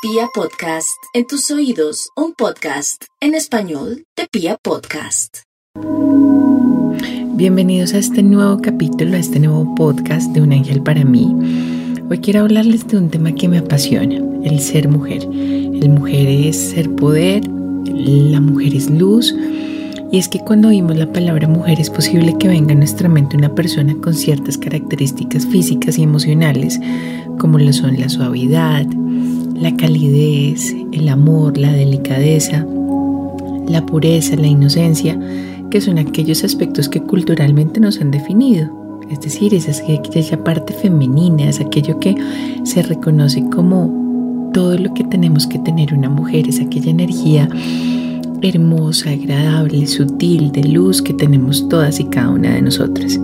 Pia Podcast, en tus oídos, un podcast en español de Pia Podcast. Bienvenidos a este nuevo capítulo, a este nuevo podcast de Un Ángel para mí. Hoy quiero hablarles de un tema que me apasiona, el ser mujer. El mujer es ser poder, la mujer es luz. Y es que cuando oímos la palabra mujer es posible que venga a nuestra mente una persona con ciertas características físicas y emocionales, como lo son la suavidad, la calidez, el amor, la delicadeza, la pureza, la inocencia, que son aquellos aspectos que culturalmente nos han definido. Es decir, es aquella parte femenina, es aquello que se reconoce como todo lo que tenemos que tener una mujer, es aquella energía hermosa, agradable, sutil, de luz que tenemos todas y cada una de nosotras.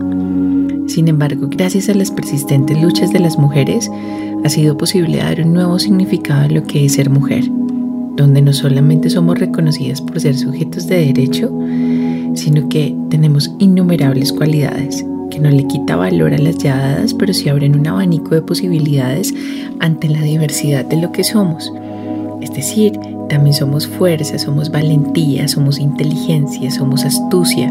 Sin embargo, gracias a las persistentes luchas de las mujeres, ha sido posible dar un nuevo significado a lo que es ser mujer, donde no solamente somos reconocidas por ser sujetos de derecho, sino que tenemos innumerables cualidades que no le quita valor a las ya dadas, pero sí abren un abanico de posibilidades ante la diversidad de lo que somos. Es decir, también somos fuerza, somos valentía, somos inteligencia, somos astucia.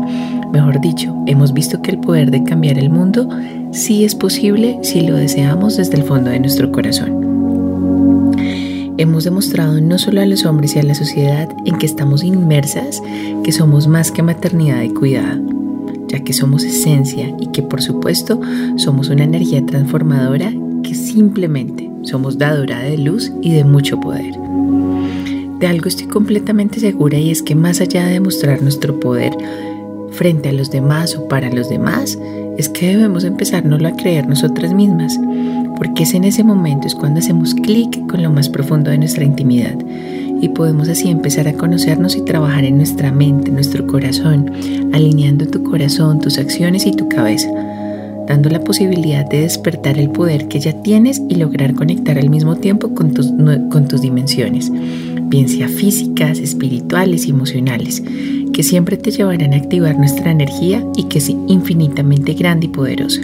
Mejor dicho, hemos visto que el poder de cambiar el mundo sí es posible si lo deseamos desde el fondo de nuestro corazón. Hemos demostrado no solo a los hombres y a la sociedad en que estamos inmersas que somos más que maternidad y cuidado, ya que somos esencia y que por supuesto somos una energía transformadora que simplemente somos dadora de luz y de mucho poder. De algo estoy completamente segura y es que más allá de demostrar nuestro poder frente a los demás o para los demás, es que debemos empezárnoslo a creer nosotras mismas, porque es en ese momento es cuando hacemos clic con lo más profundo de nuestra intimidad y podemos así empezar a conocernos y trabajar en nuestra mente, nuestro corazón, alineando tu corazón, tus acciones y tu cabeza dando la posibilidad de despertar el poder que ya tienes y lograr conectar al mismo tiempo con tus, con tus dimensiones, bien sea físicas, espirituales y emocionales, que siempre te llevarán a activar nuestra energía y que es infinitamente grande y poderosa,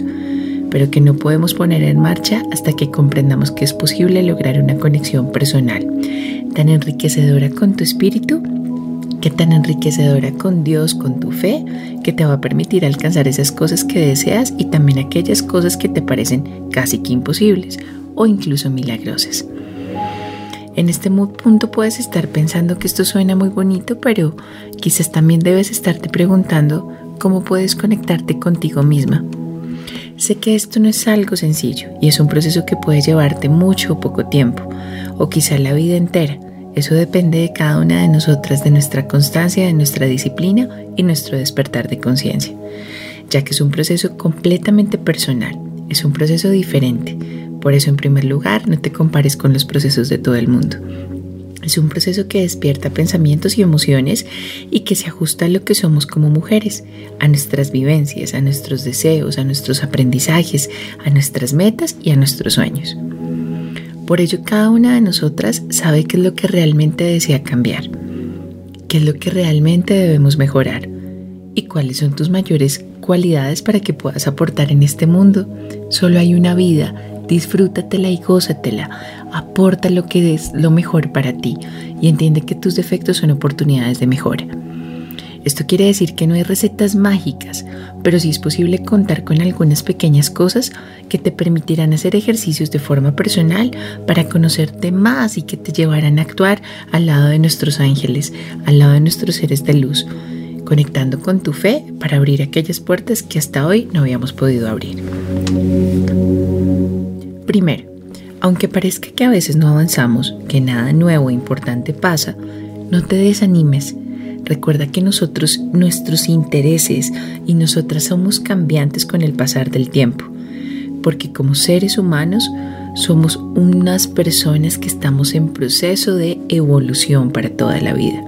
pero que no podemos poner en marcha hasta que comprendamos que es posible lograr una conexión personal tan enriquecedora con tu espíritu Qué tan enriquecedora con Dios, con tu fe, que te va a permitir alcanzar esas cosas que deseas y también aquellas cosas que te parecen casi que imposibles o incluso milagrosas. En este punto puedes estar pensando que esto suena muy bonito, pero quizás también debes estarte preguntando cómo puedes conectarte contigo misma. Sé que esto no es algo sencillo y es un proceso que puede llevarte mucho o poco tiempo, o quizá la vida entera eso depende de cada una de nosotras, de nuestra constancia, de nuestra disciplina y nuestro despertar de conciencia, ya que es un proceso completamente personal, es un proceso diferente. Por eso, en primer lugar, no te compares con los procesos de todo el mundo. Es un proceso que despierta pensamientos y emociones y que se ajusta a lo que somos como mujeres, a nuestras vivencias, a nuestros deseos, a nuestros aprendizajes, a nuestras metas y a nuestros sueños. Por ello, cada una de nosotras sabe qué es lo que realmente desea cambiar, qué es lo que realmente debemos mejorar y cuáles son tus mayores cualidades para que puedas aportar en este mundo. Solo hay una vida, disfrútatela y gózatela, aporta lo que es lo mejor para ti y entiende que tus defectos son oportunidades de mejora. Esto quiere decir que no hay recetas mágicas, pero sí es posible contar con algunas pequeñas cosas que te permitirán hacer ejercicios de forma personal para conocerte más y que te llevarán a actuar al lado de nuestros ángeles, al lado de nuestros seres de luz, conectando con tu fe para abrir aquellas puertas que hasta hoy no habíamos podido abrir. Primero, aunque parezca que a veces no avanzamos, que nada nuevo e importante pasa, no te desanimes Recuerda que nosotros, nuestros intereses y nosotras somos cambiantes con el pasar del tiempo, porque como seres humanos somos unas personas que estamos en proceso de evolución para toda la vida.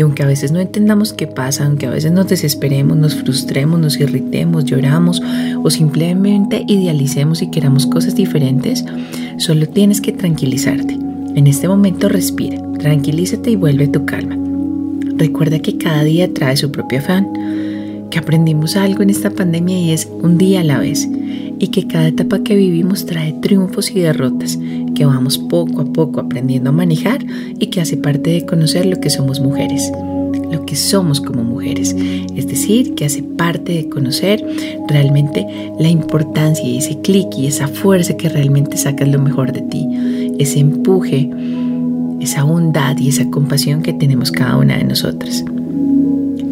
Y aunque a veces no entendamos qué pasa, aunque a veces nos desesperemos, nos frustremos, nos irritemos, lloramos o simplemente idealicemos y queramos cosas diferentes, solo tienes que tranquilizarte. En este momento respira, tranquilízate y vuelve tu calma. Recuerda que cada día trae su propio afán, que aprendimos algo en esta pandemia y es un día a la vez. Y que cada etapa que vivimos trae triunfos y derrotas que vamos poco a poco aprendiendo a manejar y que hace parte de conocer lo que somos mujeres lo que somos como mujeres. Es decir, que hace parte de conocer realmente la importancia y ese clic y esa fuerza que realmente sacas lo mejor de ti. Ese empuje, esa bondad y esa compasión que tenemos cada una de nosotras.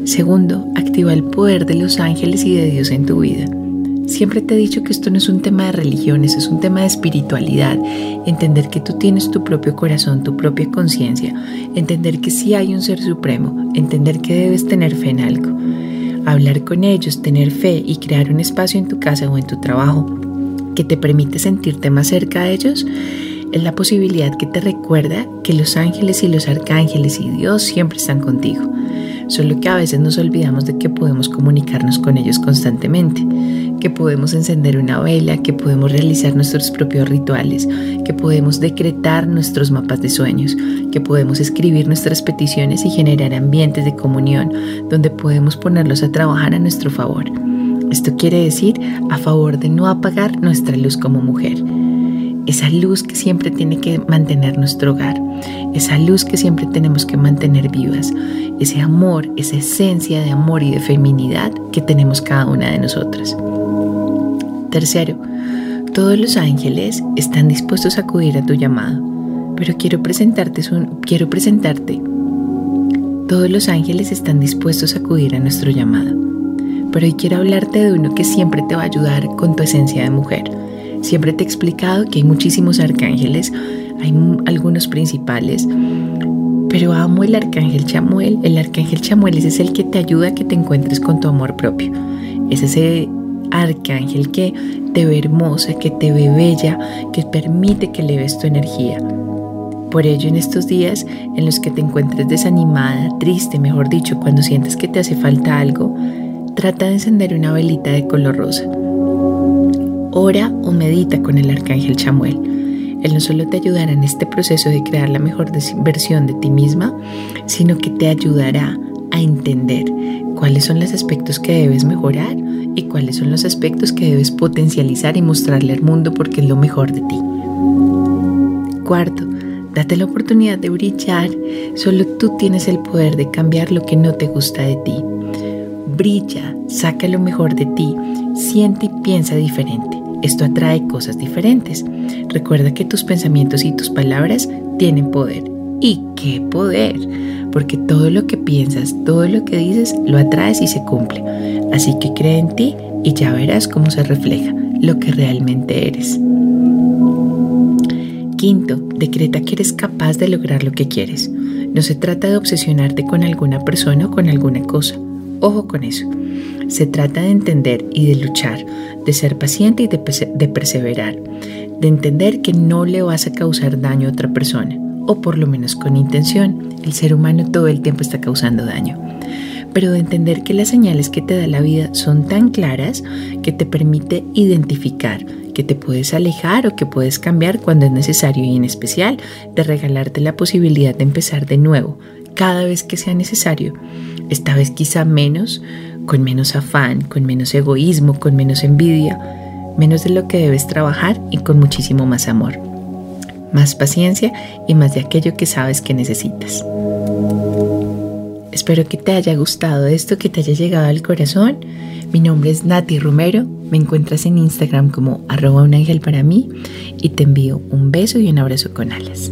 Segundo, activa el poder de los ángeles y de Dios en tu vida. Siempre te he dicho que esto no es un tema de religiones, es un tema de espiritualidad. Entender que tú tienes tu propio corazón, tu propia conciencia. Entender que sí hay un ser supremo. Entender que debes tener fe en algo. Hablar con ellos, tener fe y crear un espacio en tu casa o en tu trabajo que te permite sentirte más cerca de ellos es la posibilidad que te recuerda que los ángeles y los arcángeles y Dios siempre están contigo. Solo que a veces nos olvidamos de que podemos comunicarnos con ellos constantemente que podemos encender una vela, que podemos realizar nuestros propios rituales, que podemos decretar nuestros mapas de sueños, que podemos escribir nuestras peticiones y generar ambientes de comunión donde podemos ponerlos a trabajar a nuestro favor. Esto quiere decir a favor de no apagar nuestra luz como mujer. Esa luz que siempre tiene que mantener nuestro hogar, esa luz que siempre tenemos que mantener vivas, ese amor, esa esencia de amor y de feminidad que tenemos cada una de nosotras. Tercero, todos los ángeles están dispuestos a acudir a tu llamado, pero quiero presentarte, quiero presentarte. Todos los ángeles están dispuestos a acudir a nuestro llamado, pero hoy quiero hablarte de uno que siempre te va a ayudar con tu esencia de mujer. Siempre te he explicado que hay muchísimos arcángeles, hay algunos principales, pero amo el arcángel Chamuel. El arcángel Chamuel es el que te ayuda a que te encuentres con tu amor propio. Es ese arcángel que te ve hermosa, que te ve bella, que permite que le ves tu energía. Por ello, en estos días en los que te encuentres desanimada, triste, mejor dicho, cuando sientes que te hace falta algo, trata de encender una velita de color rosa. Ora o medita con el arcángel Chamuel. Él no solo te ayudará en este proceso de crear la mejor versión de ti misma, sino que te ayudará a entender cuáles son los aspectos que debes mejorar y cuáles son los aspectos que debes potencializar y mostrarle al mundo porque es lo mejor de ti. Cuarto, date la oportunidad de brillar. Solo tú tienes el poder de cambiar lo que no te gusta de ti. Brilla, saca lo mejor de ti, siente y piensa diferente. Esto atrae cosas diferentes. Recuerda que tus pensamientos y tus palabras tienen poder. ¿Y qué poder? Porque todo lo que piensas, todo lo que dices, lo atraes y se cumple. Así que cree en ti y ya verás cómo se refleja lo que realmente eres. Quinto, decreta que eres capaz de lograr lo que quieres. No se trata de obsesionarte con alguna persona o con alguna cosa. Ojo con eso. Se trata de entender y de luchar, de ser paciente y de, de perseverar, de entender que no le vas a causar daño a otra persona o por lo menos con intención. El ser humano todo el tiempo está causando daño. Pero de entender que las señales que te da la vida son tan claras que te permite identificar que te puedes alejar o que puedes cambiar cuando es necesario y en especial de regalarte la posibilidad de empezar de nuevo cada vez que sea necesario. Esta vez quizá menos, con menos afán, con menos egoísmo, con menos envidia, menos de lo que debes trabajar y con muchísimo más amor más paciencia y más de aquello que sabes que necesitas. Espero que te haya gustado esto, que te haya llegado al corazón. Mi nombre es Nati Romero, me encuentras en Instagram como arroba un ángel para mí y te envío un beso y un abrazo con alas.